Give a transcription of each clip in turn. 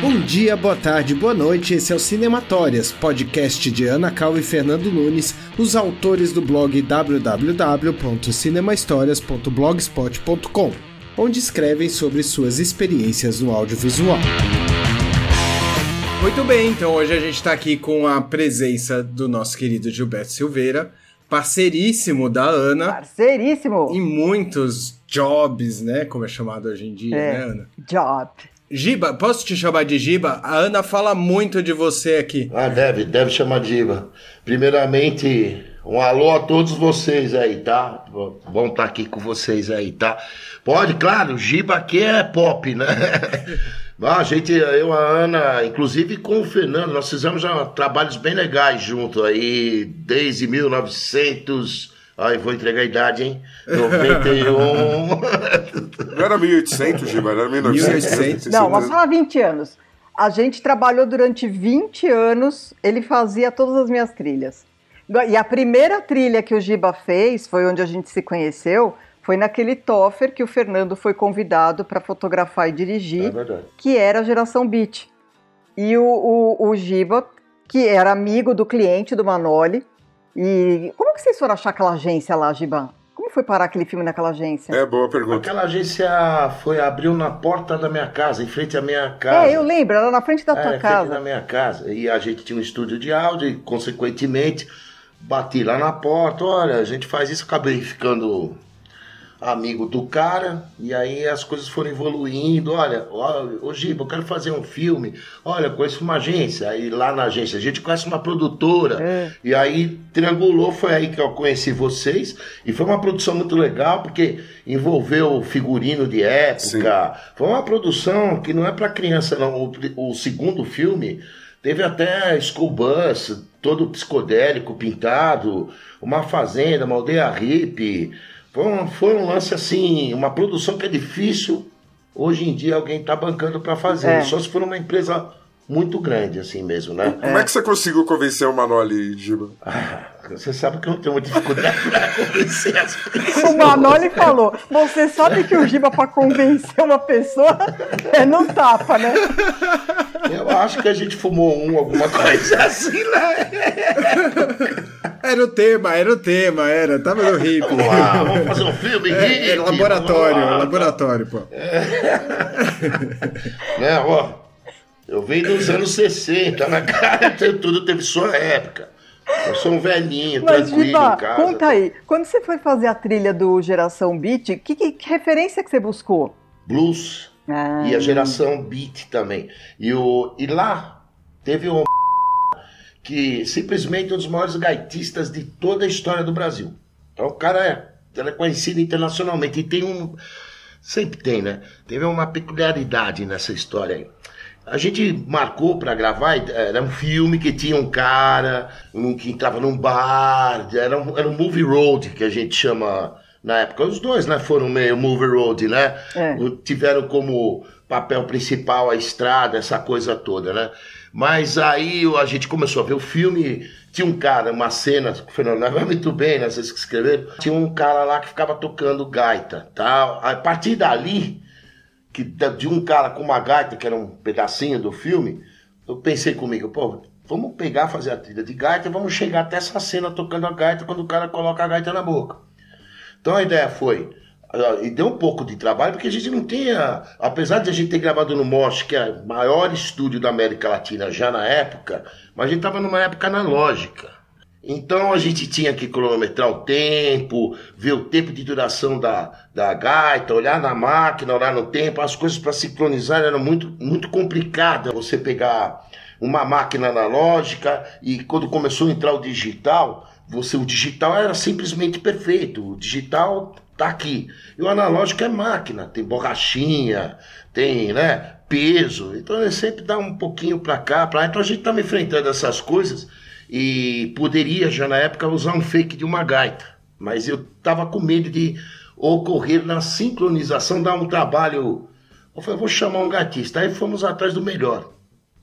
Bom dia, boa tarde, boa noite. Esse é o Cinematórias, podcast de Ana Cal e Fernando Nunes, os autores do blog www.cinemahistorias.blogspot.com, onde escrevem sobre suas experiências no audiovisual. Muito bem, então hoje a gente está aqui com a presença do nosso querido Gilberto Silveira, parceiríssimo da Ana. Parceiríssimo! Em muitos jobs, né? Como é chamado hoje em dia, é, né, Ana? Job. Giba, posso te chamar de Giba? A Ana fala muito de você aqui. Ah, deve, deve chamar de Giba. Primeiramente, um alô a todos vocês aí, tá? Bom estar tá aqui com vocês aí, tá? Pode, claro, Giba aqui é pop, né? Ah, a gente, eu, a Ana, inclusive com o Fernando, nós fizemos já trabalhos bem legais junto aí, desde 1900 Ai, vou entregar a idade, hein? 91. Não era 1800, Giba, era 1900. Não, mas fala 20 anos. A gente trabalhou durante 20 anos, ele fazia todas as minhas trilhas. E a primeira trilha que o Giba fez, foi onde a gente se conheceu, foi naquele Toffer que o Fernando foi convidado para fotografar e dirigir, é que era a Geração Beat. E o, o, o Giba, que era amigo do cliente do Manoli, e como que vocês foram achar aquela agência lá, Giban? Como foi parar aquele filme naquela agência? É, boa pergunta. Aquela agência foi, abriu na porta da minha casa, em frente à minha casa. É, eu lembro, era na frente da tua é, casa. frente da minha casa. E a gente tinha um estúdio de áudio e, consequentemente, bati lá na porta, olha, a gente faz isso, acabei ficando amigo do cara, e aí as coisas foram evoluindo. Olha, ô Giba, eu quero fazer um filme. Olha, conheço uma agência. Aí lá na agência a gente conhece uma produtora. É. E aí triangulou, foi aí que eu conheci vocês. E foi uma produção muito legal, porque envolveu figurino de época. Sim. Foi uma produção que não é para criança, não. O, o segundo filme teve até school bus, todo psicodélico, pintado, uma fazenda, uma aldeia hippie. Foi um, foi um lance assim, uma produção que é difícil hoje em dia alguém tá bancando para fazer. É. Só se for uma empresa muito grande, assim mesmo, né? Como é, é que você conseguiu convencer o Manoli, Giba? Ah, você sabe que eu não tenho uma dificuldade para convencer as pessoas. O Manoli falou: você sabe que o Giba, para convencer uma pessoa, é no tapa, né? Eu acho que a gente fumou um, alguma coisa assim, né? Era o tema, era o tema, era. Tava no hippie. Uau, vamos fazer um filme é, é laboratório, Uau. laboratório, pô. É. né, ó. Eu venho dos anos 60, na cara, tudo teve sua época. Eu sou um velhinho, Mas, tranquilo Viva, em casa. Conta aí, quando você foi fazer a trilha do Geração Beat, que, que, que referência que você buscou? Blues. Ah. E a geração Beat também. E, o, e lá teve um que simplesmente um dos maiores gaitistas de toda a história do Brasil. Então o cara é, é conhecido internacionalmente e tem um. Sempre tem, né? Teve uma peculiaridade nessa história aí. A gente marcou para gravar, era um filme que tinha um cara um, que entrava num bar, era um, era um movie road que a gente chama na época. Os dois, né, foram meio movie road, né? É. Tiveram como papel principal a estrada, essa coisa toda, né? Mas aí a gente começou a ver o filme. Tinha um cara, uma cena, o Fernando vai muito bem, né? Vocês que escreveram. Tinha um cara lá que ficava tocando gaita, tá? A partir dali, que de um cara com uma gaita, que era um pedacinho do filme, eu pensei comigo, pô, vamos pegar, fazer a trilha de gaita vamos chegar até essa cena tocando a gaita quando o cara coloca a gaita na boca. Então a ideia foi e deu um pouco de trabalho, porque a gente não tinha. Apesar de a gente ter gravado no Mosh, que é o maior estúdio da América Latina já na época, mas a gente estava numa época analógica. Então a gente tinha que cronometrar o tempo, ver o tempo de duração da, da gaita, olhar na máquina, olhar no tempo, as coisas para sincronizar eram muito, muito complicadas. Você pegar uma máquina analógica e quando começou a entrar o digital, você o digital era simplesmente perfeito. O digital tá aqui. E o analógico é máquina, tem borrachinha, tem, né, peso. Então ele sempre dá um pouquinho para cá, para. Então a gente estava enfrentando essas coisas e poderia já na época usar um fake de uma gaita, mas eu estava com medo de ocorrer na sincronização, dar um trabalho. Eu falei, vou chamar um gatista. Aí fomos atrás do melhor.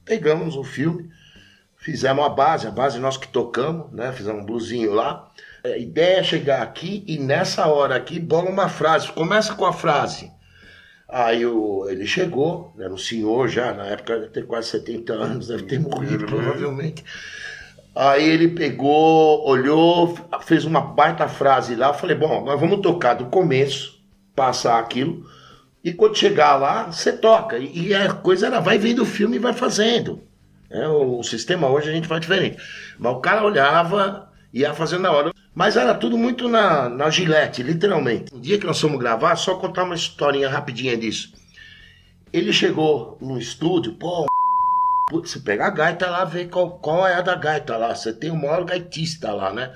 Pegamos o filme, fizemos a base, a base nós que tocamos, né? Fizemos um blusinho lá. A ideia é chegar aqui e nessa hora aqui bola uma frase. Começa com a frase. Aí o, ele chegou, era um senhor já, na época deve ter quase 70 anos, deve ter morrido provavelmente. Aí ele pegou, olhou, fez uma baita frase lá. Eu falei, bom, nós vamos tocar do começo, passar aquilo, e quando chegar lá, você toca. E a coisa era, vai vendo o filme e vai fazendo. É, o, o sistema hoje a gente faz diferente. Mas o cara olhava, ia fazendo na hora. Mas era tudo muito na, na gilete, literalmente. Um dia que nós fomos gravar, só contar uma historinha rapidinha disso. Ele chegou no estúdio, pô, você pega a gaita lá, vê qual, qual é a da gaita lá. Você tem o maior gaitista lá, né?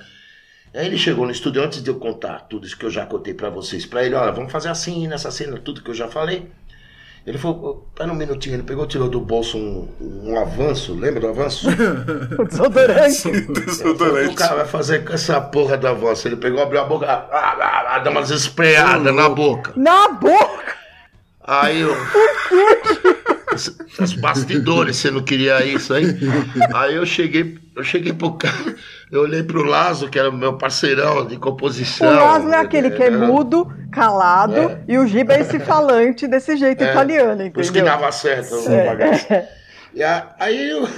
Aí ele chegou no estúdio antes de eu contar tudo isso que eu já contei para vocês. Para ele, olha, vamos fazer assim nessa cena, tudo que eu já falei. Ele falou, pera um minutinho, ele pegou, tirou do bolso um, um avanço, lembra do avanço? o desodorante. desodorante. O cara vai fazer com essa porra do avanço. Ele pegou, abriu a boca, ah, ah, ah, dá umas espreadas na boca. Na boca? Aí eu. Os bastidores, você não queria isso aí? Aí eu cheguei, eu cheguei pro cara, eu olhei pro Lazo, que era o meu parceirão de composição. O Lazo é aquele que é mudo, calado, é. e o Giba é esse falante desse jeito é. italiano, entendeu? Por isso que dava certo o é. E aí eu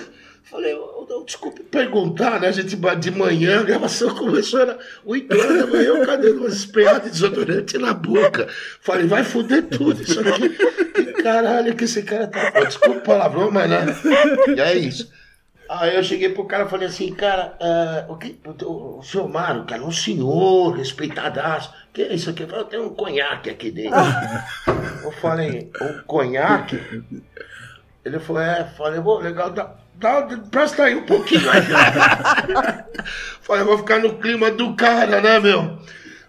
falei, desculpe perguntar, né? A gente de manhã, a gravação começou, era 8 horas da manhã, eu cadê umas espreadas de desodorante na boca? Falei, vai foder tudo isso aqui. Que caralho que esse cara tá. Desculpa o palavrão, mas né? E é isso. Aí eu cheguei pro cara e falei assim, cara, uh, o, que, o, o senhor Mário, cara, um senhor respeitadaço. que é isso aqui? Eu falei, tem um conhaque aqui dentro. eu falei, um conhaque? Ele falou, é, falei, bom, legal, dá, dá, presta aí um pouquinho aí. falei, vou ficar no clima do cara, né, meu?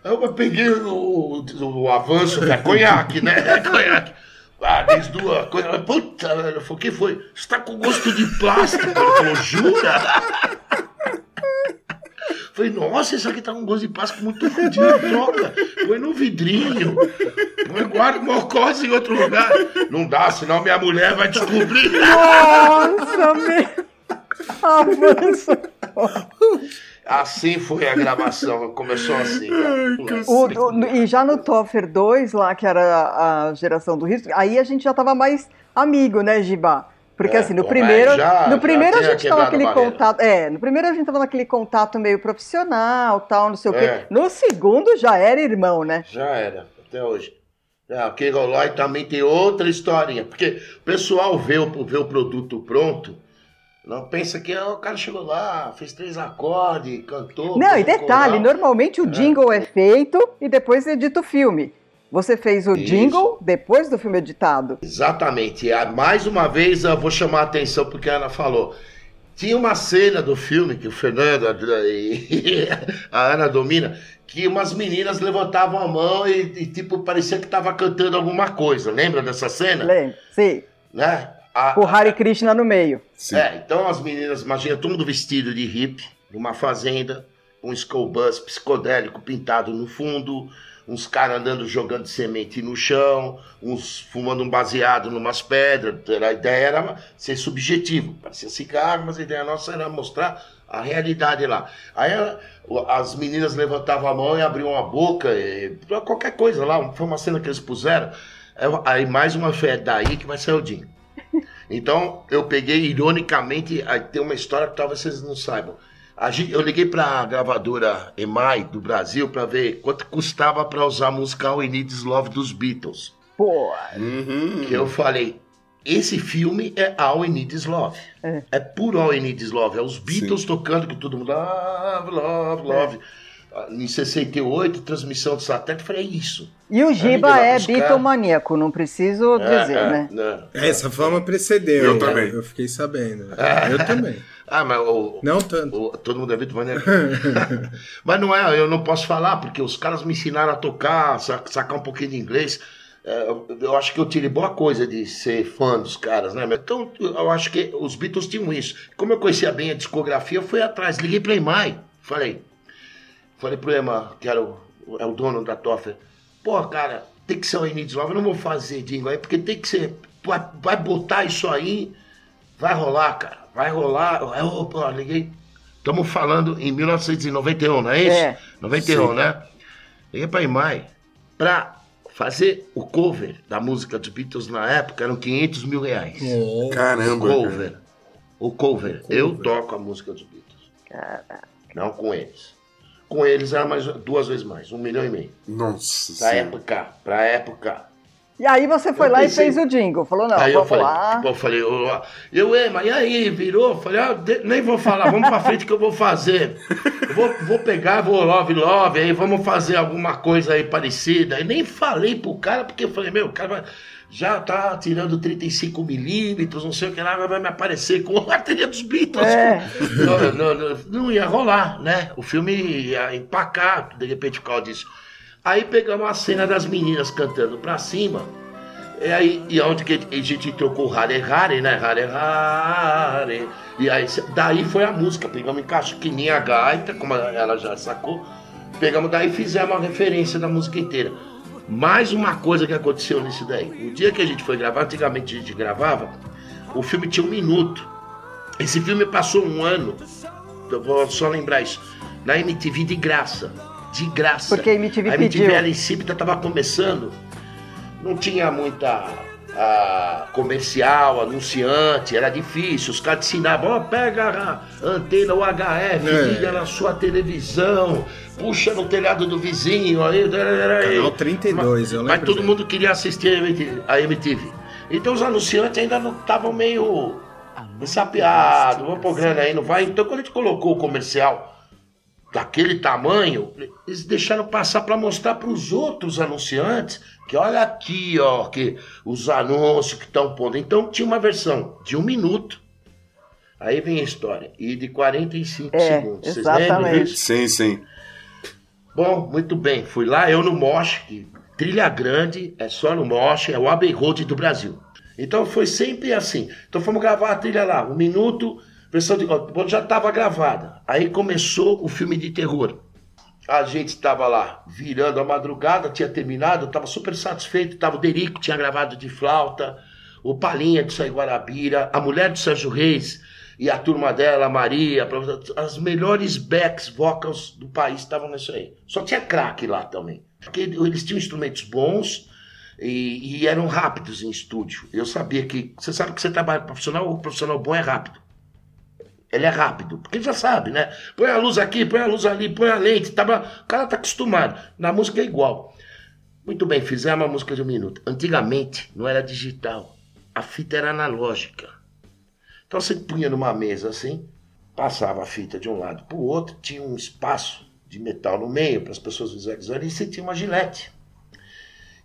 Aí eu peguei o, o, o avanço, que é conhaque, né? É conhaque. Ah, desde duas coisas. Puta, velho. o que foi? Você tá com gosto de plástico. Ele falou, jura? Falei, nossa, isso aqui tá com gosto de plástico muito fodido, troca. Põe no vidrinho. Põe, guarda mocose em outro lugar. Não dá, senão minha mulher vai descobrir. Nossa, meu. Avança. Assim foi a gravação, começou assim. O, o, e já no Toffer 2, lá, que era a geração do risco, aí a gente já tava mais amigo, né, Giba? Porque é, assim, no primeiro, já, no primeiro a gente tava naquele contato, é, no primeiro a gente tava naquele contato meio profissional, tal, não sei o é. quê. No segundo já era irmão, né? Já era, até hoje. É, aquele Rolói também tem outra historinha, porque o pessoal vê o, vê o produto pronto, não pensa que oh, o cara chegou lá, fez três acordes, cantou. Não, e detalhe, normalmente o é. jingle é. é feito e depois edita o filme. Você fez o Isso. jingle depois do filme editado. Exatamente. Mais uma vez eu vou chamar a atenção porque a Ana falou. Tinha uma cena do filme que o Fernando e a Ana domina, que umas meninas levantavam a mão e, e tipo parecia que tava cantando alguma coisa. Lembra dessa cena? Lembro, sim. Né? A, o Hare Krishna no meio. Sim. É, então as meninas, imagina todo mundo vestido de hippie, numa fazenda, um school bus psicodélico pintado no fundo, uns caras andando jogando semente no chão, uns fumando um baseado numas pedras. A ideia era ser subjetivo, parecia cigarro, mas a ideia nossa era mostrar a realidade lá. Aí ela, as meninas levantavam a mão e abriam a boca, e, qualquer coisa lá, foi uma cena que eles puseram. Aí mais uma fé, daí que vai sair o Dinho. Então, eu peguei, ironicamente, tem uma história que talvez vocês não saibam. Eu liguei para a gravadora EMAI do Brasil para ver quanto custava para usar a música All I Need Love dos Beatles. Pô! Uhum. Que eu falei, esse filme é All I Need Is Love. É, é puro All I Need Is Love. É os Beatles Sim. tocando que todo mundo love, love, love. É em 68, transmissão de satélite, eu falei, é isso. E o Giba é bitomaníaco, não preciso é, dizer, é, né? Não. Essa fama precedeu. Eu também. Eu fiquei sabendo. É. Eu também. Ah, mas o, não tanto. O, todo mundo é bitomaníaco. mas não é, eu não posso falar, porque os caras me ensinaram a tocar, sacar um pouquinho de inglês. É, eu acho que eu tirei boa coisa de ser fã dos caras, né? Então, eu acho que os Beatles tinham isso. Como eu conhecia bem a discografia, eu fui atrás, liguei para Imai, falei, Falei pro Ema, que era o, é o dono da Toffer, pô, cara, tem que ser o Enid Love, eu não vou fazer jingle aí, porque tem que ser, vai, vai botar isso aí, vai rolar, cara, vai rolar. Eu, opa, liguei, estamos falando em 1991, não é isso? É. 91, Sim. né? Liguei pra Imai, pra Fazer o cover da música dos Beatles na época eram 500 mil reais. Oh, Caramba. O cover. Cara. O cover. Eu toco a música dos Beatles. Caraca. Não com eles. Com eles era mais, duas vezes mais, um milhão e meio. Nossa Pra época, pra época. E aí você foi eu lá pensei... e fez o jingle. Falou, não, aí eu falei, lá. Tipo, eu falei, eu, eu Ema, e aí, virou? Falei, ah, nem vou falar, vamos pra frente que eu vou fazer. Eu vou, vou pegar, vou love, love, aí vamos fazer alguma coisa aí parecida. E nem falei pro cara, porque eu falei, meu, o cara vai já tá tirando 35 milímetros, não sei o que lá, vai me aparecer com a trilha dos Beatles. É. Não, não, não, não, ia rolar, né? O filme ia empacar, de repente, por causa disso. Aí pegamos a cena das meninas cantando pra cima. E aí, e onde que a gente trocou Hare Hare, né? Hare Hare. E aí, daí foi a música. Pegamos em caixa que nem a gaita, como ela já sacou. Pegamos daí e fizemos a referência da música inteira. Mais uma coisa que aconteceu nisso daí. O dia que a gente foi gravar, antigamente a gente gravava, o filme tinha um minuto. Esse filme passou um ano, eu vou só lembrar isso, na MTV de graça. De graça. Porque a MTV, a MTV pediu. ela em Cípita estava começando, não tinha muita a comercial, anunciante, era difícil. Os caras ensinavam, ó, oh, pega a antena UHF, é. liga na sua televisão, puxa no telhado do vizinho. Aí, aí. Canal 32, eu lembro. Mas todo mundo queria assistir a MTV. Então os anunciantes ainda não estavam meio ensapiados, vamos pôr grana aí, não vai. Então quando a gente colocou o comercial daquele tamanho, eles deixaram passar para mostrar para os outros anunciantes que olha aqui, ó, que os anúncios que estão pondo. Então tinha uma versão de um minuto. Aí vem a história. E de 45 é, segundos. Vocês lembram disso? Sim, sim. Bom, muito bem. Fui lá, eu no Mosh, que trilha grande, é só no Mosh, é o Abbey Road do Brasil. Então foi sempre assim. Então fomos gravar a trilha lá, um minuto, de já estava gravada. Aí começou o filme de terror a gente estava lá virando a madrugada, tinha terminado, estava super satisfeito, estava o Derico, tinha gravado de flauta, o Palinha de Sai Guarabira, a mulher de Sérgio Reis e a turma dela, a Maria, as melhores backs vocals do país estavam nisso aí. Só tinha craque lá também. Porque eles tinham instrumentos bons e, e eram rápidos em estúdio. Eu sabia que, você sabe que você trabalha profissional, o profissional bom é rápido. Ele é rápido, porque já sabe, né? Põe a luz aqui, põe a luz ali, põe a lente. Tá... O cara tá acostumado. Na música é igual. Muito bem, fizemos uma música de um minuto. Antigamente não era digital. A fita era analógica. Então você punha numa mesa assim, passava a fita de um lado para o outro, tinha um espaço de metal no meio para as pessoas visualizarem e você tinha uma gilete.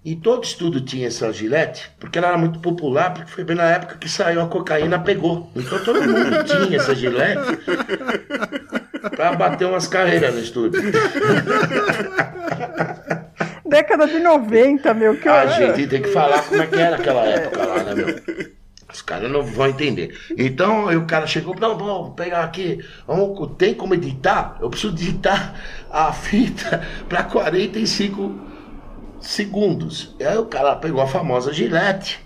E todo estudo tinha essa gilete, porque ela era muito popular, porque foi bem na época que saiu a cocaína, pegou. Então todo mundo tinha essa gilete para bater umas carreiras no estúdio. Década de 90, meu, que A gente tem que falar como é que era aquela época lá, né, meu? Os caras não vão entender. Então aí o cara chegou, não, vamos pegar aqui, vamos, tem como editar? Eu preciso digitar a fita para 45 segundos. Aí o cara pegou a famosa gilete.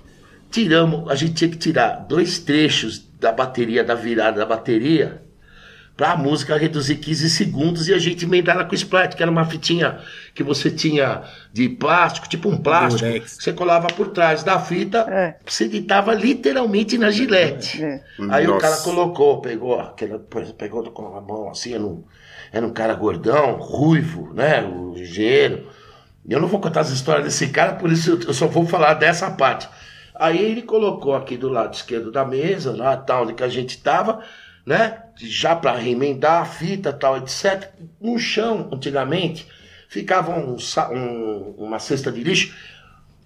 Tiramos, a gente tinha que tirar dois trechos da bateria, da virada da bateria, para a música reduzir 15 segundos e a gente emendar ela com splat, que era uma fitinha que você tinha de plástico, tipo um plástico, Durex. você colava por trás da fita, é. você editava literalmente na gilete. É. Aí Nossa. o cara colocou, pegou aquela, pegou com a mão assim, era um, era um cara gordão, ruivo, né, o engenheiro. Eu não vou contar as histórias desse cara, por isso eu só vou falar dessa parte. Aí ele colocou aqui do lado esquerdo da mesa, lá tal, onde que a gente estava, né? Já para remendar a fita, tal, etc. No chão, antigamente, ficava um, um, uma cesta de lixo,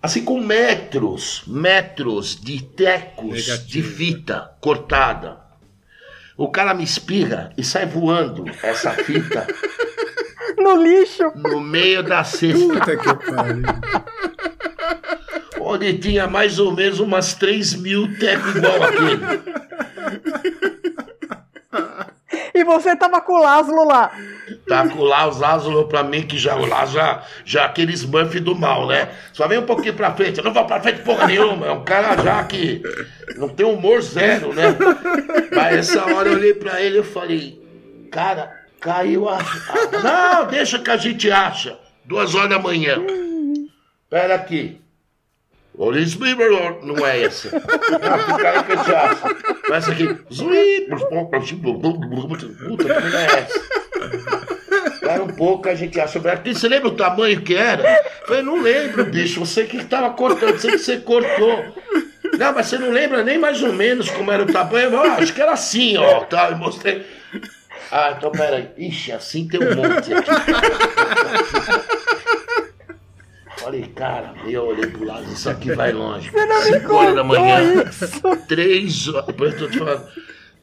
assim com metros, metros de tecos Negativo. de fita cortada. O cara me espirra e sai voando essa fita no lixo. No meio da cesta. Puta que pariu. Onde tinha mais ou menos umas 3 mil tecos igual aquele. E você tava com o Lázaro lá. Tá com o Lázaro pra mim, que já o Lázaro já, já aquele Smurf do mal, né? Só vem um pouquinho pra frente. Eu não vou pra frente porra nenhuma. É um cara já que não tem humor zero, né? Mas essa hora eu olhei pra ele e falei, cara, Caiu a. Não, deixa que a gente acha. Duas horas da manhã. Pera aqui. Olis Bieber, não é essa. Não, fica aí que te acho. Essa aqui. Puta, que não é essa. Espera um pouco, a gente acha. Aqui, você lembra o tamanho que era? Eu falei, não lembro, bicho. Você que estava cortando, sei que você cortou. Não, mas você não lembra nem mais ou menos como era o tamanho? Eu, acho que era assim, ó. Tá, eu mostrei. Ah, então peraí. Ixi, assim tem um monte aqui. Falei, cara, eu olhei pro lado, isso aqui vai longe. 5 horas da manhã, três horas, depois eu tô te falando,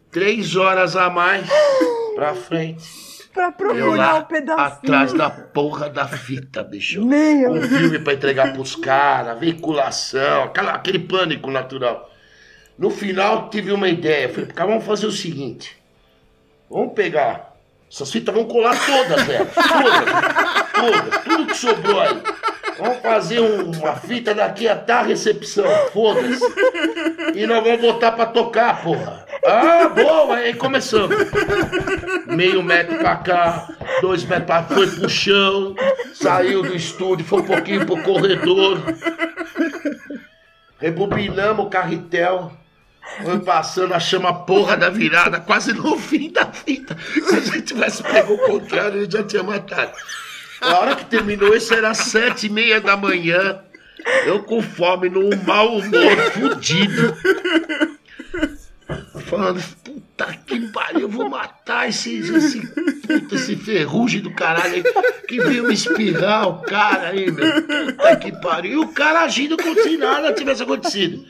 três horas a mais pra frente. Pra procurar um pedacinho. Atrás da porra da fita, bicho. Meu. Um filme pra entregar pros caras, veiculação, aquela, aquele pânico natural. No final, tive uma ideia. Falei, cara, vamos fazer o seguinte. Vamos pegar. Essas fitas vão colar todas, velho. Todas. Todas. Tudo que sobrou aí. Vamos fazer uma fita daqui até a recepção, foda-se. E nós vamos botar pra tocar, porra. Ah, boa, aí começamos. Meio metro pra cá, dois metros pra foi pro chão, saiu do estúdio, foi um pouquinho pro corredor. Rebobinamos o carretel. Foi passando a chama porra da virada, quase no fim da fita. Se a gente tivesse pego o contrário, ele já tinha matado. A hora que terminou isso era sete e meia da manhã. Eu com fome, num mau humor, fudido. Falando, puta que pariu, eu vou matar esse, esse, puta, esse ferrugem do caralho aí, que veio me espirrar o cara aí, meu. Puta que pariu. E o cara agindo como se nada tivesse acontecido.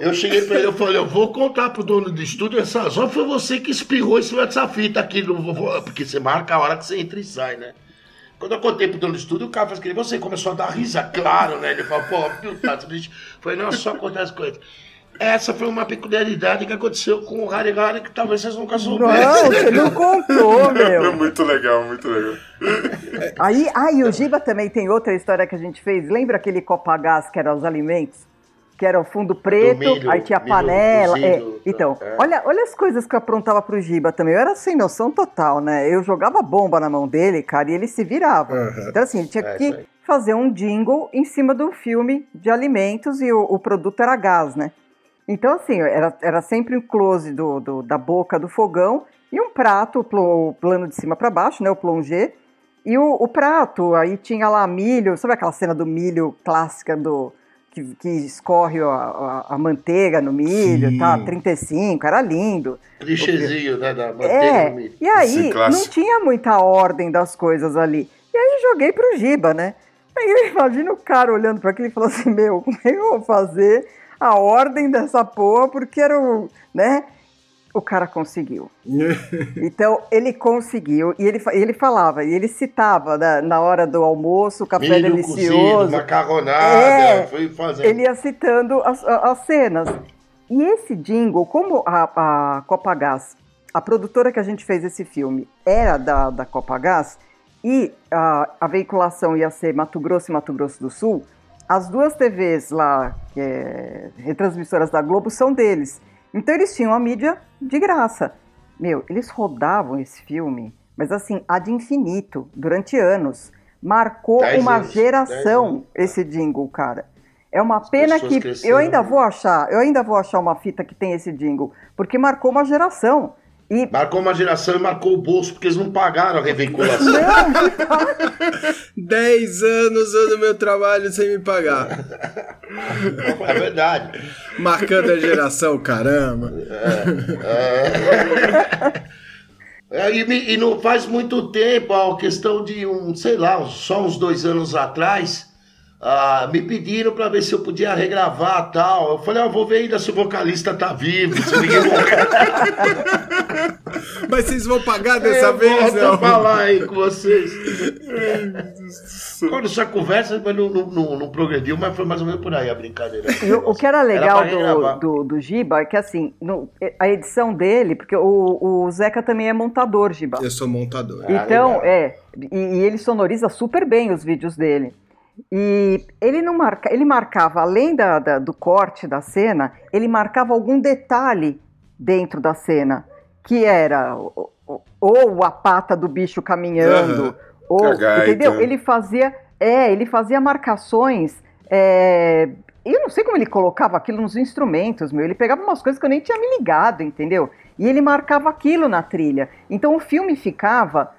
Eu cheguei pra ele, eu falei, eu vou contar pro dono do estúdio, essa só foi você que espirrou esse dessa fita aqui, no, porque você marca a hora que você entra e sai, né? Quando eu contei pro dono do estúdio, o cara falou assim, você começou a dar risa, claro, né? Ele falou, pô, viu, tá, foi não, só contar as coisas. Essa foi uma peculiaridade que aconteceu com o Harry Harry que talvez vocês nunca soubessem. Não, você não contou, meu. Muito legal, muito legal. Aí, aí o Giba também tem outra história que a gente fez. Lembra aquele Copagás que era os alimentos? Que era o fundo preto, milho, aí tinha milho panela. é. cozido, Então, é. olha, olha as coisas que eu aprontava pro Giba também. Eu era sem noção total, né? Eu jogava bomba na mão dele, cara, e ele se virava. Uhum. Então, assim, ele tinha É, que fazer um jingle em cima do filme de alimentos e o, o produto era gás, né? Então, assim, era, era sempre um close do, do- da boca do fogão e um prato, o plano de cima para baixo, né? O plongé. E o, o prato, aí tinha lá milho, sabe aquela cena do milho clássica do que, que escorre a, a- a manteiga no milho, Sim. tá? 35, era lindo. Clichêzinho, né, da manteiga É, no milho. e aí não tinha muita ordem das coisas ali. E aí joguei pro Giba, né? Aí eu imagino o cara olhando para aquilo e falou assim: Meu, como é que eu vou fazer a ordem dessa porra? Porque era o. né? O cara conseguiu. Então, ele conseguiu. E ele, ele falava, e ele citava na, na hora do almoço, o café Milho cozido, delicioso. macarronada, É, fazendo. Ele ia citando as, as cenas. E esse jingle, como a, a Copagás, a produtora que a gente fez esse filme era da, da Copagás, e a, a veiculação ia ser Mato Grosso e Mato Grosso do Sul, as duas TVs lá, é, retransmissoras da Globo, são deles. Então eles tinham a mídia de graça. Meu, eles rodavam esse filme, mas assim, ad infinito, durante anos. Marcou Dez uma anos, geração esse jingle, cara. É uma pena que cresceram. eu ainda vou achar, eu ainda vou achar uma fita que tem esse jingle, porque marcou uma geração. E Marcou uma geração e marcou o bolso, porque eles não pagaram a reveiculação. não, 10 anos do meu trabalho sem me pagar. é verdade. Marcando a geração, caramba. É, e, me- e não faz muito tempo, a questão de um, sei lá, só uns dois anos atrás, ah, me pediram para ver se eu podia regravar tal. Eu falei, ah, vou ver ainda se o vocalista tá vivo, se ninguém morreu. Mas vocês vão pagar dessa eu vez, volto não? a falar aí com vocês. Quando essa conversa mas não, não, não, não progrediu, mas foi mais ou menos por aí a brincadeira. O, que era legal regravar. do, do, do Giba é que, assim, no- a edição dele, porque o, o Zeca também é montador, Giba. Eu sou montador. Ah, Então, legal. é, e, e ele sonoriza super bem os vídeos dele. E ele não marca, ele marcava, além da, da- do corte da cena, ele marcava algum detalhe dentro da cena, que era ou a pata do bicho caminhando, Aham. ou, A gaita. entendeu? Ele fazia É, ele fazia marcações. É... Eu não sei como ele colocava aquilo nos instrumentos, meu. Ele pegava umas coisas que eu nem tinha me ligado, entendeu? E ele marcava aquilo na trilha. Então o filme ficava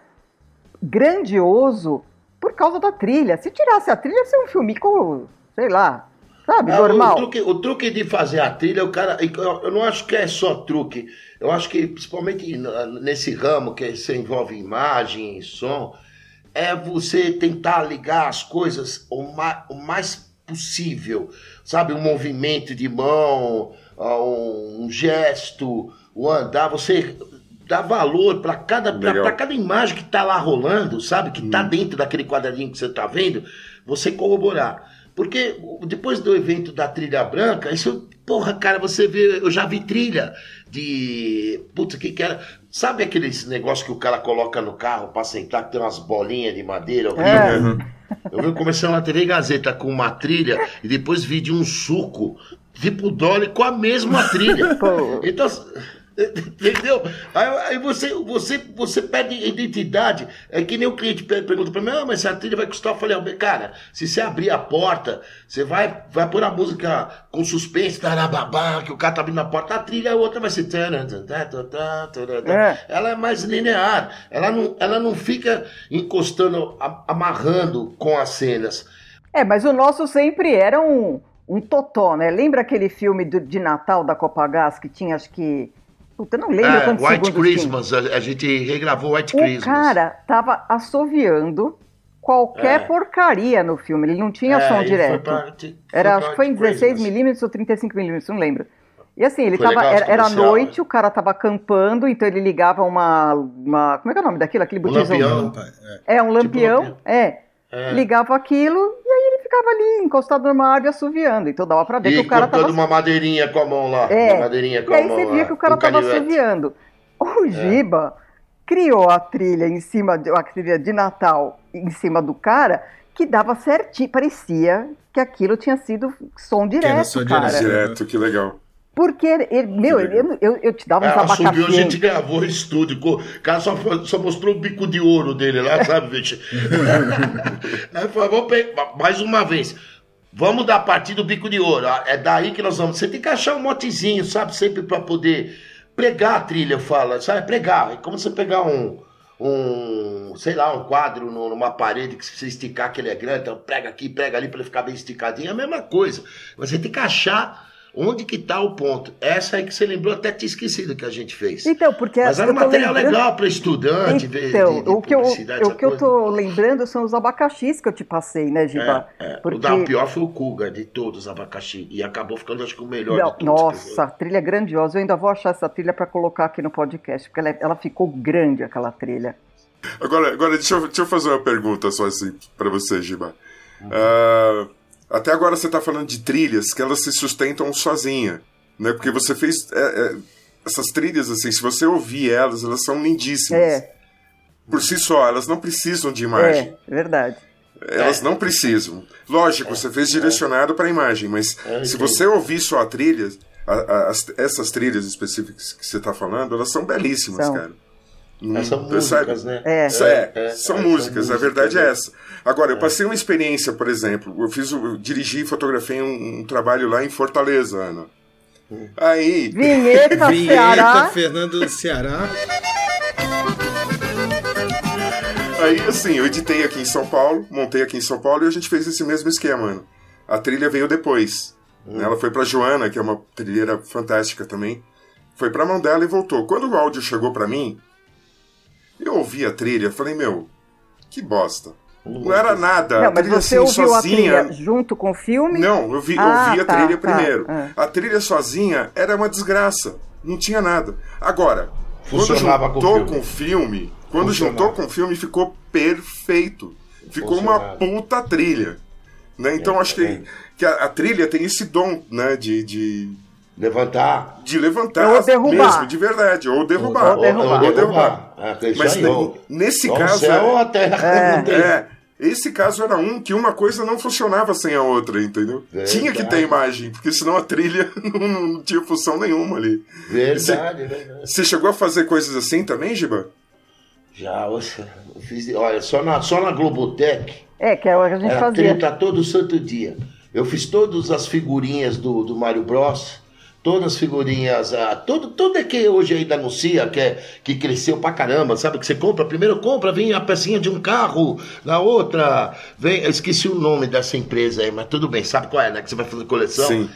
grandioso por causa da trilha. Se tirasse a trilha, ia ser um filme com, sei lá, sabe, É, normal. O truque, o truque de fazer a trilha, o cara. Eu não acho que é só truque. Eu acho que, principalmente nesse ramo que você envolve imagem e som, é você tentar ligar as coisas o mais, o mais possível. Sabe, um movimento de mão, ah, um gesto, o andar, você dá valor para cada, pra- cada imagem que tá lá rolando, sabe? Que tá dentro daquele quadradinho que você tá vendo, você corroborar. Porque depois do evento da trilha branca, isso, porra, cara, você vê, eu já vi trilha de. Putz, o que que era? Sabe aqueles negócios que o cara coloca no carro pra sentar, que tem umas bolinhas de madeira? É. Uhum. Eu vi começando na TV Gazeta com uma trilha e depois vi de um suco, tipo Dolly, com a mesma trilha. Então, entendeu? Aí, aí você, você, você perde identidade. É que nem o cliente pe- pergunta pra mim, ah, mas essa trilha vai custar. Eu falei, ah, cara, se você abrir a porta, você vai, vai pôr a música com suspense, tarababá, que o cara tá abrindo a porta, a trilha, a outra vai ser. É. Ela é mais linear. Ela não, ela não fica encostando, amarrando com as cenas. É, mas o nosso sempre era um, um totó, né? Lembra aquele filme do- de Natal da Copagás que tinha, acho que. Puta, eu não lembro É, quantos White Christmas, a, a gente regravou White tinha. O Christmas. cara tava assoviando qualquer É. porcaria no filme. Ele não tinha É, som direto. foi pra- foi Era, acho que foi em White 16 Christmas. milímetros ou 35 milímetros, não lembro. E assim, ele Foi tava. legal Era, era noite, o cara tava acampando, então ele ligava uma. uma como é que é o nome daquilo? Aquele Um botijão. lampião. É, um lampião. lampião. É. É. Ligava aquilo e aí ele ficava ali encostado numa árvore assoviando. Então dava pra ver que E o cara tava. uma madeirinha com a mão lá. É. Uma madeirinha com E a aí mão você via lá, que o cara tava canivete. assoviando. O Giba criou a trilha em cima de a trilha de Natal em cima do cara que dava certinho, parecia que aquilo tinha sido som direto, som cara. direto. Direto, que legal. Porque ele, meu, ele- eu, eu, eu te dava uns Ah, subiu, a abacaxi. gente gravou em estúdio. O cara só, só mostrou o bico de ouro dele lá, sabe, bicho? Aí falou, vamos pegar, mais uma vez. Vamos dar a partir do bico de ouro. Ah, É daí que nós vamos. Você tem que achar um motezinho, sabe? Sempre pra poder pregar a trilha, eu falo. Sabe? Pregar. É como você pegar um. Um, sei lá, um quadro numa parede que se você esticar que ele é grande, então prega aqui, prega ali para ele ficar bem esticadinho, é a mesma coisa. Você tem que achar onde que tá o ponto. Essa aí que você lembrou, até tinha esquecido que a gente fez. Então, porque Mas era um material lembrando- legal para estudante, ver Então, de, de o que, eu, publicidade, o que eu tô lembrando são os abacaxis que eu te passei, né, Giba? É, é. Porque... O da o pior foi o Kuga, de todos os abacaxi. E acabou ficando, acho que, o melhor Não, de todos. nossa, a trilha é grandiosa. Eu ainda vou achar essa trilha para colocar aqui no podcast, porque ela, é- ela ficou grande, aquela trilha. Agora, agora deixa, eu, deixa eu fazer uma pergunta só assim pra você, Giba. Ah, até agora você tá falando de trilhas que elas se sustentam sozinha, né? Porque você fez é, é, essas trilhas assim, se você ouvir elas, elas são lindíssimas. É, Por si só, elas não precisam de imagem. é, verdade. Elas não precisam. Lógico, você fez direcionado para a imagem, mas É, se você ouvir só a trilha, a- a- as- essas trilhas específicas que você está falando, elas são belíssimas, São. cara. Mas são Hum, músicas, sabe? né? É. É, É, é, são é, músicas, a verdade é essa. Agora, eu passei uma experiência, por exemplo, eu fiz, eu dirigi e fotografei um, um trabalho lá em Fortaleza, Ana. Aí, Vinheta, Vinheta, Ceará. Fernando do Ceará. Aí, assim, eu editei aqui em São Paulo, montei aqui em São Paulo e a gente fez esse mesmo esquema, mano. A trilha veio depois. né? Ela foi pra Joana, que é uma trilheira fantástica também. Foi pra mão dela e voltou. Quando o áudio chegou pra mim, eu ouvi a trilha, falei, meu, que bosta. Não era nada. Não, a mas trilha você assim, ouviu sozinha. a trilha junto com o filme? Não, eu, vi, eu Ah, ouvi a tá, trilha tá, primeiro. é. A trilha sozinha era uma desgraça. Não tinha nada. Agora, Funcionava quando com o juntou filme. com o filme, quando Funcionava. juntou com o filme, ficou perfeito. Ficou uma puta trilha. Né? Então acho que, é. que a, a trilha tem esse dom né, de, de, Levantar. de levantar Ou derrubar. mesmo, de verdade. Ou derrubar. Ou derrubar. Ou derrubar. É, Mas ou- nesse ou caso. céu é- ou a terra. É. É, esse caso era um que uma coisa não funcionava sem a outra, entendeu? Verdade. Tinha que ter imagem, porque senão a trilha não, não tinha função nenhuma ali. Verdade, verdade. Você chegou a fazer coisas assim também, Giba? Já, eu fiz, olha, só na, só na Globotech. É, que é o que a gente era fazia. 30 todo santo dia. Eu fiz todas as figurinhas do, do Mario Bros. Todas as figurinhas, ah, todo, tudo é que hoje ainda anuncia, que, é, que cresceu pra caramba, sabe? Que você compra, primeiro compra, vem a pecinha de um carro, na outra, vem, eu esqueci o nome dessa empresa aí, mas tudo bem, sabe qual é, né? Que você vai fazer coleção. Sim.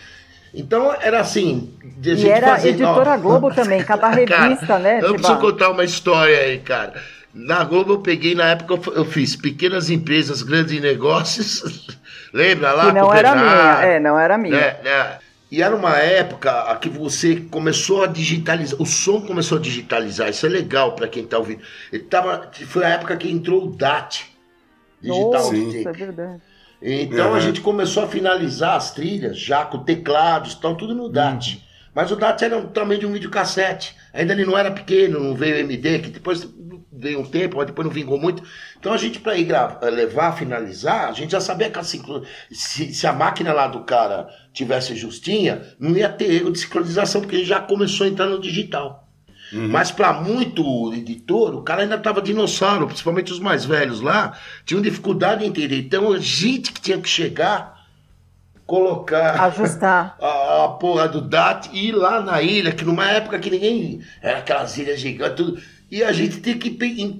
Então era assim. De e era fazer, editora ó, Globo também, cada revista, cara, né? Eu preciso contar uma história aí, cara. Na Globo eu peguei, na época eu fiz pequenas empresas, grandes negócios. Lembra lá? Que não era minha, é, não era minha. É, é. E era uma época que você começou a digitalizar, o som começou a digitalizar, isso é legal para quem está ouvindo. Ele tava, foi a época que entrou o DAT, Digital Nossa, é verdade. Então uhum. a gente começou a finalizar as trilhas já com teclados, estão tudo no DAT. Uhum. Mas o DAT era também de um videocassete. Ainda ele não era pequeno, não veio MD, que depois veio um tempo, mas depois não vingou muito. Então a gente, para ir gravar, levar, finalizar, a gente já sabia que a sincro... se, se, a máquina lá do cara tivesse justinha, não ia ter erro de sincronização, porque ele já começou a entrar no digital. Uhum. Mas para muito editor, o cara ainda estava dinossauro, principalmente os mais velhos lá, tinham dificuldade em entender. Então a gente que tinha que chegar, colocar. Ajustar. A, a porra do DAT e ir lá na ilha, que numa época que ninguém. Era aquelas ilhas gigantes, tudo. E a gente tem que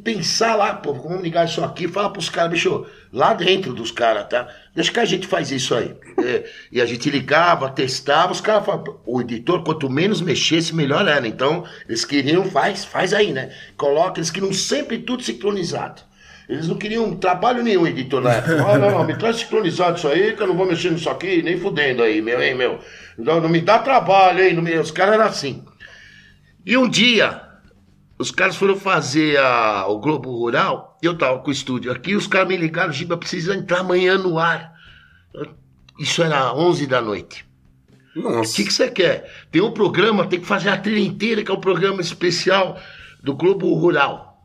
pensar lá, pô, vamos ligar isso aqui, fala pros caras, bicho, lá dentro dos caras, tá? Deixa que a gente faz isso aí. É, e a gente ligava, testava, os caras falavam, o editor, quanto menos mexesse, melhor era. Então, eles queriam, faz, faz aí, né? Coloca, eles queriam sempre tudo sincronizado. Eles não queriam trabalho nenhum, editor, na época. Ah, não, não, me traz sincronizado isso aí, que eu não vou mexer nisso aqui, nem fudendo aí, meu, hein, meu. Não, não me dá trabalho, hein, não me... os caras eram assim. E um dia, os caras foram fazer a, o Globo Rural, eu tava com o estúdio aqui, os caras me ligaram, Giba, precisa entrar amanhã no ar. Isso era 11 da noite. Nossa. O que, que você quer? Tem um programa, tem que fazer a trilha inteira, que é um programa especial do Globo Rural.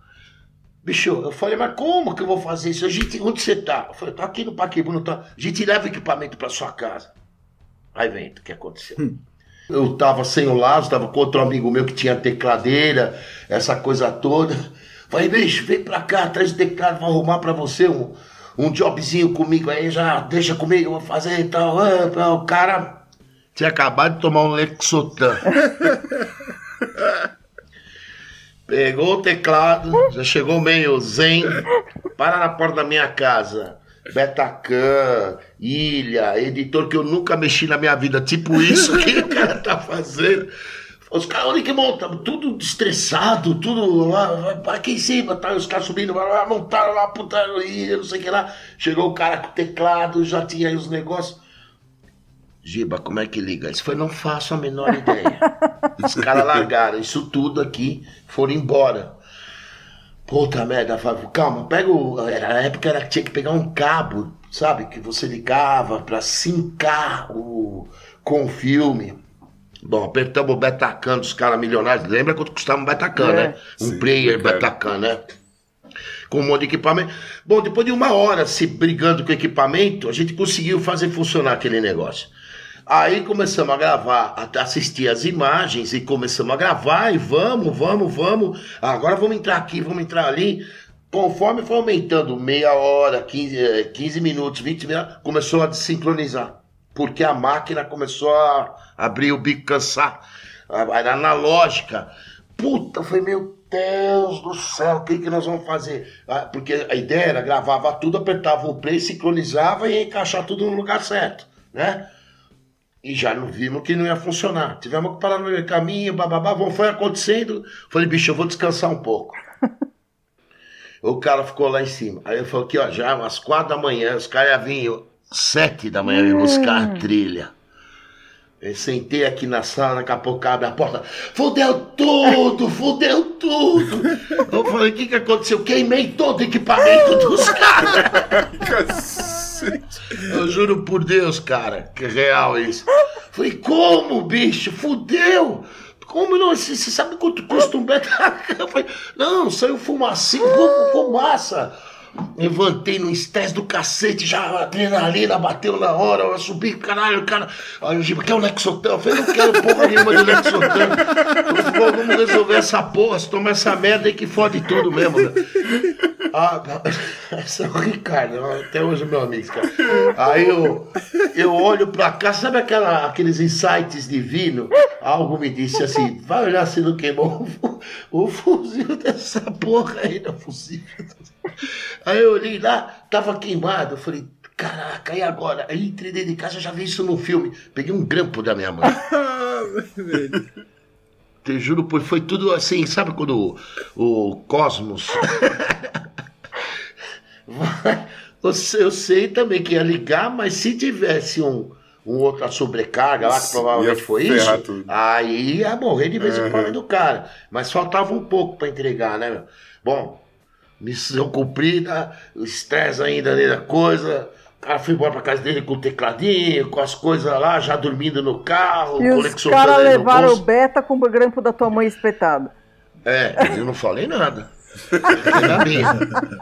Bicho, eu falei, mas como que eu vou fazer isso? A gente, onde você tá? Eu falei, tô aqui no Paquibu, tá? A gente leva equipamento pra sua casa. Aí vem, o que aconteceu? Hum. Eu tava sem o Lázaro, tava com outro amigo meu que tinha tecladeira, essa coisa toda. Falei, bicho, vem pra cá, traz o teclado, vou arrumar pra você um, um jobzinho comigo aí, já deixa comigo, vou fazer e tal. Ah, o cara tinha acabado de tomar um Lexotan. Pegou o teclado, já chegou meio zen, para na porta da minha casa. Betacan, Ilha, editor que eu nunca mexi na minha vida, tipo isso que o cara tá fazendo. Os caras, olha que montam, tudo estressado, tudo lá, aqui em cima, tá, os caras subindo, montaram lá, puta, não sei o que lá. Chegou o cara com o teclado, já tinha aí os negócios. Giba, como é que liga? Isso foi, não faço a menor ideia. Os caras largaram isso tudo aqui, foram embora. Puta merda, Fábio, calma, pega o. Era, na época era, tinha que pegar um cabo, sabe? Que você ligava pra sincar o, com o filme. Bom, apertamos o Betacan dos caras milionários. Lembra quanto custava um Betacan, é. né? Um Sim, player Betacan, né? Com um monte de equipamento. Bom, depois de uma hora se brigando com o equipamento, a gente conseguiu fazer funcionar aquele negócio. Aí começamos a gravar, a assistir as imagens e começamos a gravar e vamos, vamos, vamos. Agora vamos entrar aqui, vamos entrar ali. Conforme foi aumentando meia hora, 15, 15 eh, minutos, 20 minutos, começou a desincronizar. Porque a máquina começou a abrir o bico, cansar. Era analógica. Puta, foi meu Deus do céu, o que, que nós vamos fazer? Ah, porque a ideia era gravava tudo, apertava o play, sincronizava e encaixar tudo no lugar certo, né? E já não vimos que não ia funcionar. Tivemos que parar no caminho, bababá, foi acontecendo. Falei, bicho, eu vou descansar um pouco. o cara ficou lá em cima. Aí eu falei aqui, ó, já umas quatro da manhã, os caras iam vir sete da manhã me buscar a trilha. Eu sentei aqui na sala, daqui a pouco abre a porta. Fudeu tudo, fudeu tudo. Eu falei, o que, que aconteceu? Queimei todo o equipamento dos caras. Eu juro por Deus, cara, que é real isso. Falei, como, bicho? Fudeu! Como não? Você sabe quanto custa um betacan? Falei, não, saiu fumacinho, fumaça. Levantei no estresse do cacete, já a adrenalina bateu na hora, eu subi, caralho, cara. Aí o Giba, quer o Lexotan? Eu falei, não quero porra nenhuma de Lexotan. vamos resolver essa porra, se tomar essa merda aí que fode tudo mesmo. Né? Ah, esse é o Ricardo, até hoje é meu amigo, cara. Aí eu, eu olho pra cá, sabe aquela, aqueles insights divinos? Algo me disse assim, vai olhar se não queimou o, o fuzil dessa porra aí no fuzil. Aí eu olhei lá, tava queimado, eu falei, Caraca, e agora? Aí entrei dentro de casa, já vi isso no filme. Peguei um grampo da minha mãe. Te juro, foi tudo assim, sabe quando o, o Cosmos. eu sei também que ia ligar, mas se tivesse um, um outra sobrecarga lá, que provavelmente foi isso, tudo. aí ia morrer de vez em quando do cara. Mas faltava um pouco para entregar, né, meu? Bom, missão cumprida, o estresse ainda da coisa, cara foi embora pra casa dele com o tecladinho, com as coisas lá, já dormindo no carro, e os caras levaram o beta com o grampo da tua mãe espetado. É, eu não falei nada. na minha.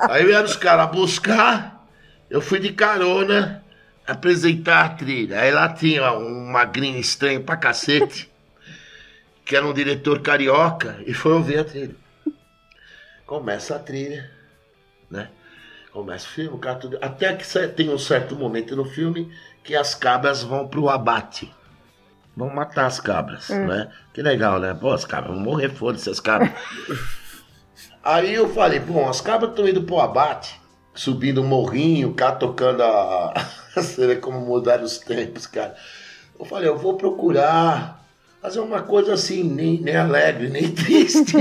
Aí vieram os caras buscar, eu fui de carona apresentar a trilha. Aí lá tinha um magrinho estranho pra cacete, que era um diretor carioca, e foi ouvir a trilha. Começa a trilha, né? Começa o filme, o cara tudo. Até que tem um certo momento no filme que as cabras vão pro abate. Vão matar as cabras, hum. né? Que legal, né? Pô, as cabras vão morrer, foda-se as cabras. Aí eu falei, bom, as cabras estão indo pro abate, subindo um morrinho, o cara tocando a. Vê como mudaram os tempos, cara. Eu falei, eu vou procurar fazer uma coisa assim, nem, nem alegre, nem triste,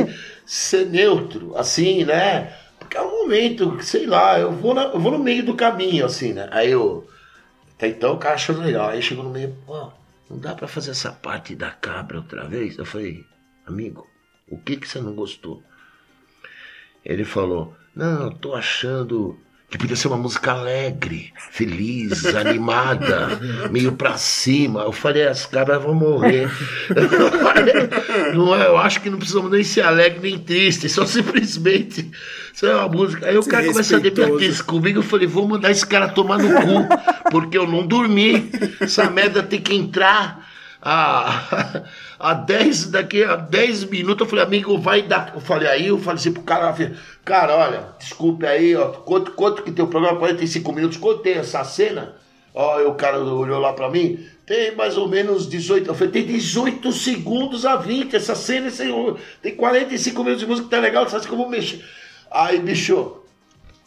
ser neutro, assim, né? Porque é um momento, sei lá, eu vou, na, eu vou no meio do caminho, assim, né? Aí eu. Até então o cara achou legal. Aí chegou no meio, pô, não dá pra fazer essa parte da cabra outra vez? Eu falei, amigo, o que que você não gostou? Ele falou, não, eu tô achando que podia ser uma música alegre, feliz, animada, meio pra cima. Eu falei, as cabras vão morrer. não é, eu acho que não precisamos nem ser alegre nem triste, só simplesmente ser é uma música. Aí o cara começa a debater comigo, eu falei, vou mandar esse cara tomar no cu, porque eu não dormi. Essa merda tem que entrar a, a 10, daqui a 10 minutos, eu falei, amigo, vai dar. Eu falei, aí eu falei assim pro cara, cara, olha, desculpe aí, ó, quanto, quanto que tem o programa? 45 minutos, tem essa cena? Ó, o cara olhou lá pra mim, tem mais ou menos 18. Eu falei, tem 18 segundos a 20. Essa cena tem 45 minutos de música, tá legal, eu vou mexer? Aí, bicho,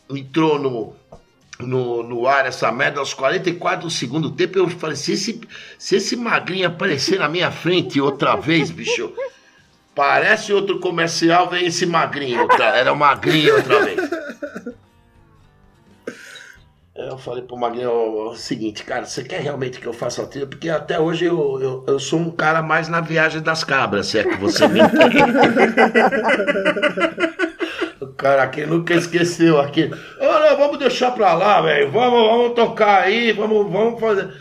entrou no no, no ar essa merda aos 44 do segundo tempo. Eu falei: se esse, se esse magrinho aparecer na minha frente outra vez, bicho, parece outro comercial, vem esse magrinho. Outra, era o magrinho outra vez. Eu falei pro Magrinho o, seguinte, cara, você quer realmente que eu faça a trilha? Porque até hoje eu, eu, eu sou um cara mais na viagem das cabras, se é que você me entende. O cara aqui nunca esqueceu aqui. Não, vamos deixar pra lá, velho. Vamos, vamos tocar aí, vamos, vamos fazer.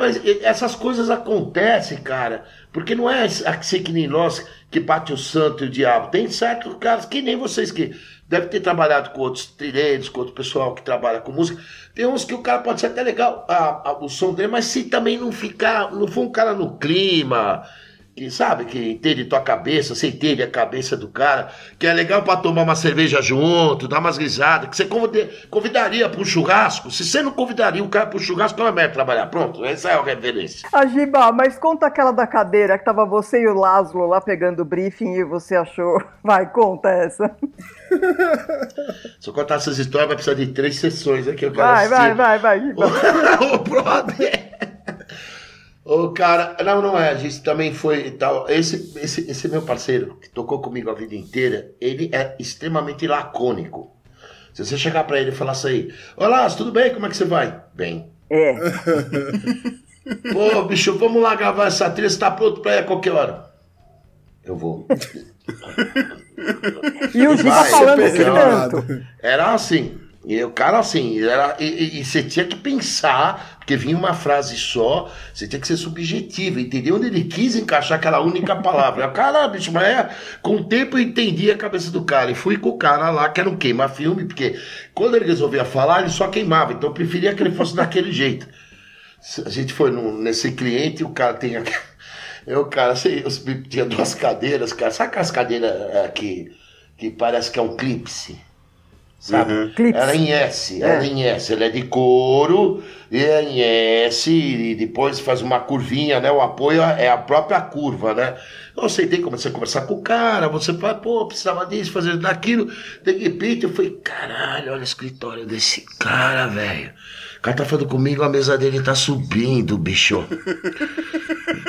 Mas essas coisas acontecem, cara. Porque não é assim que nem nós que bate o santo e o diabo. Tem certos caras que nem vocês que devem ter trabalhado com outros trilheiros, com outro pessoal que trabalha com música. Tem uns que o cara pode ser até legal a, a, o som dele, mas se também não ficar, não for um cara no clima, que sabe, que entende tua cabeça, você entende a cabeça do cara, que é legal para tomar uma cerveja junto, dar umas risadas, que você convidaria para um churrasco. Se você não convidaria o cara para um churrasco, não é trabalhar. Pronto, essa é a referência. Agiba, mas conta aquela da cadeira que tava você e o Laszlo lá pegando o briefing e você achou. Vai, conta essa. Se eu contar essas histórias, vai precisar de três sessões aqui. Eu quero vai, vai, vai, vai, vai. o brother. Ô, cara, não, não é. A gente também foi tal. Esse, esse, esse meu parceiro, que tocou comigo a vida inteira, ele é extremamente lacônico. Se você chegar para ele e falar assim, Olá, tudo bem? Como é que você vai? Bem. É. Pô, bicho, vamos lá gravar essa trilha, você tá pronto pra ir a qualquer hora. Eu vou. e o Giba falando assim tanto. Era assim. E o cara, assim, era, e, e, você tinha que pensar, porque vinha uma frase só, você tinha que ser subjetivo, entendeu? Onde ele quis encaixar aquela única palavra. O cara, bicho, mas é, com o tempo eu entendi a cabeça do cara. E fui com o cara lá, que era um queima-filme, porque quando ele resolvia falar, ele só queimava. Então eu preferia que ele fosse daquele jeito. A gente foi nesse cliente, o cara tem Eu, cara, assim, eu tinha duas cadeiras, cara. Sabe aquelas cadeiras é, que, que parece que é um clipse? Sabe? Uhum. Ela é em S, ela é. em S, ela é de couro, e é em S, e depois faz uma curvinha, né? O apoio é a própria curva, né? Eu aceitei, comecei a conversar com o cara, você fala, pô, precisava disso, fazer daquilo. De repente eu falei, caralho, olha o escritório desse cara, velho. O cara tá falando comigo, a mesa dele tá subindo, bicho.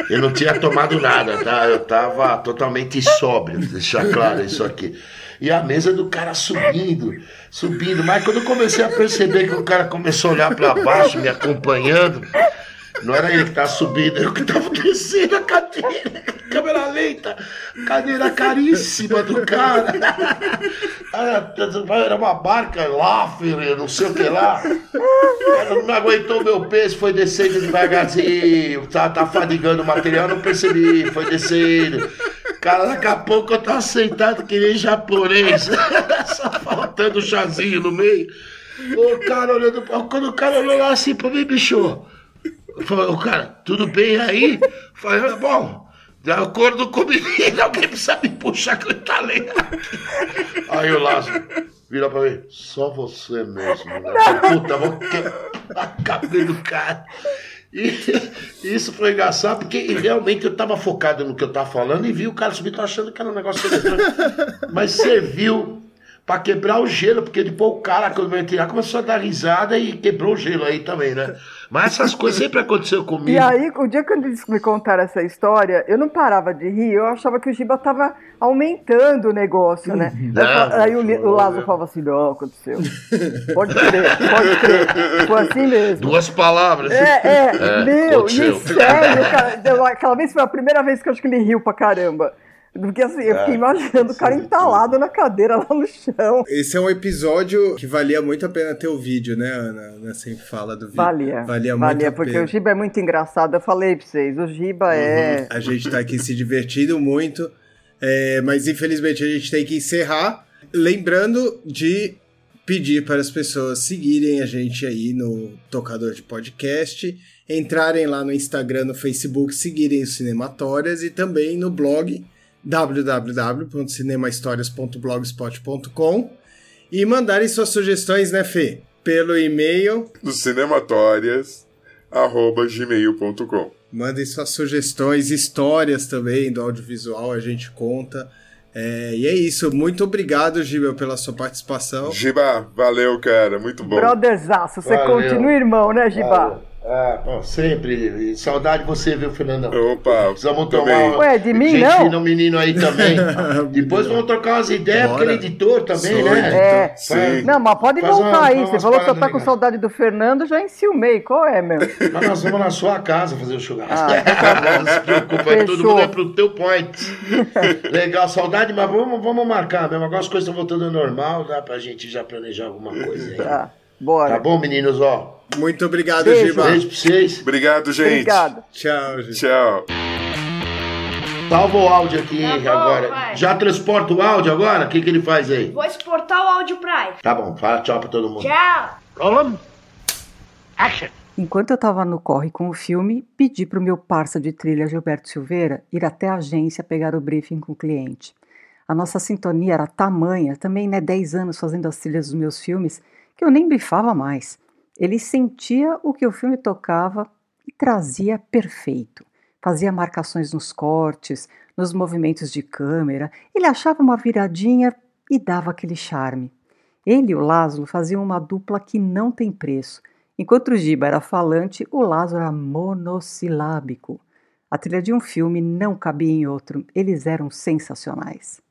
Eu não tinha tomado nada, tá? Eu tava totalmente sóbrio, deixar claro isso aqui. E a mesa do cara subindo, subindo. Mas quando eu comecei a perceber que o cara começou a olhar para baixo, me acompanhando, não era ele que estava subindo, eu que estava descendo a cadeira, câmera lenta, cadeira caríssima do cara. Era uma barca Laffer, não sei o que lá. Ela não aguentou meu peso, foi descendo devagarzinho, tá, tá fadigando o material, não percebi, foi descendo. Cara, daqui a pouco eu tava sentado que nem japonês, só faltando o chazinho no meio. O cara olhando, quando o cara olhou lá assim pra mim, bicho. Falou, cara, tudo bem aí? Falei, bom, de acordo com o menino, alguém precisa me puxar ele tá lendo. Aí o Lázaro vira pra mim, só você mesmo, né? Puta, vou quebrar a do cara. E isso foi engraçado, porque realmente eu tava focado no que eu tava falando e vi o cara subir, tô achando que era um negócio Mas serviu para quebrar o gelo, porque depois o cara, quando eu tirar, começou a dar risada e quebrou o gelo aí também, né? Mas essas coisas sempre aconteceram comigo. E aí, o dia que eles me contaram essa história, eu não parava de rir, eu achava que o Giba tava aumentando o negócio, né? Não, aí o, o Lázaro falava assim, não, aconteceu. Pode crer, pode crer. Foi assim mesmo. Duas palavras. É, é, é meu, aconteceu. e sério, cara, aquela vez foi a primeira vez que eu acho que ele riu pra caramba. Porque assim, eu fiquei é, imaginando o cara entalado na cadeira lá no chão. Esse é um episódio que valia muito a pena ter o vídeo, né, Ana? Nessa fala do vídeo. Valia. Valia, muito valia porque o Giba é muito engraçado. Eu falei pra vocês, o Giba é. Uhum. A gente tá aqui se divertindo muito. É, mas infelizmente a gente tem que encerrar. Lembrando de pedir para as pessoas seguirem a gente aí no tocador de podcast, entrarem lá no Instagram, no Facebook, seguirem os Cinematórias e também no blog www.cinemahistorias.blogspot.com e mandarem suas sugestões, né, Fê? Pelo e-mail do cinematórias@gmail.com. Mandem suas sugestões, histórias também do audiovisual, a gente conta. É, e é isso. Muito obrigado, Giba, pela sua participação. Giba, valeu, cara. Muito bom. Brotherzaço, você valeu. continua irmão, né, Giba? Valeu. Ah, bom, sempre. Saudade de você, viu, Fernandão? Opa, Precisamos tomar Ué, de mim não? no menino aí também. Depois vamos trocar umas ideias, Bora. porque ele é editor também, Sou né? É. Sim. Não, mas pode Faz voltar uma, aí. Você falou que você tá com saudade do Fernando, já enciumei. Qual é, meu? Mas nós vamos na sua casa fazer o churrasco. Ah, tá não se preocupa, todo mundo é pro teu point. Legal, saudade, mas vamos, vamos marcar mesmo. Agora as coisas estão voltando ao normal, dá pra gente já planejar alguma coisa aí. Tá, bora. Tá bom, meninos, ó. Muito obrigado, Beijo. Giba. Beijo pra vocês. Obrigado, gente. Obrigado. Tchau, gente. Tchau. Salva o áudio aqui tá bom, agora. Vai. Já transporta o áudio agora? O que, que ele faz aí? Vou exportar o áudio pra ele. Tá bom, fala tchau pra todo mundo. Tchau. Rolam. Action. Enquanto eu estava no corre com o filme, pedi para o meu parça de trilha Gilberto Silveira ir até a agência pegar o briefing com o cliente. A nossa sintonia era tamanha, também né, 10 anos fazendo as trilhas dos meus filmes, que eu nem brifava mais. Ele sentia o que o filme tocava e trazia perfeito. Fazia marcações nos cortes, nos movimentos de câmera, ele achava uma viradinha e dava aquele charme. Ele e o Lázaro faziam uma dupla que não tem preço. Enquanto o Giba era falante, o Lázaro era monossilábico. A trilha de um filme não cabia em outro, eles eram sensacionais.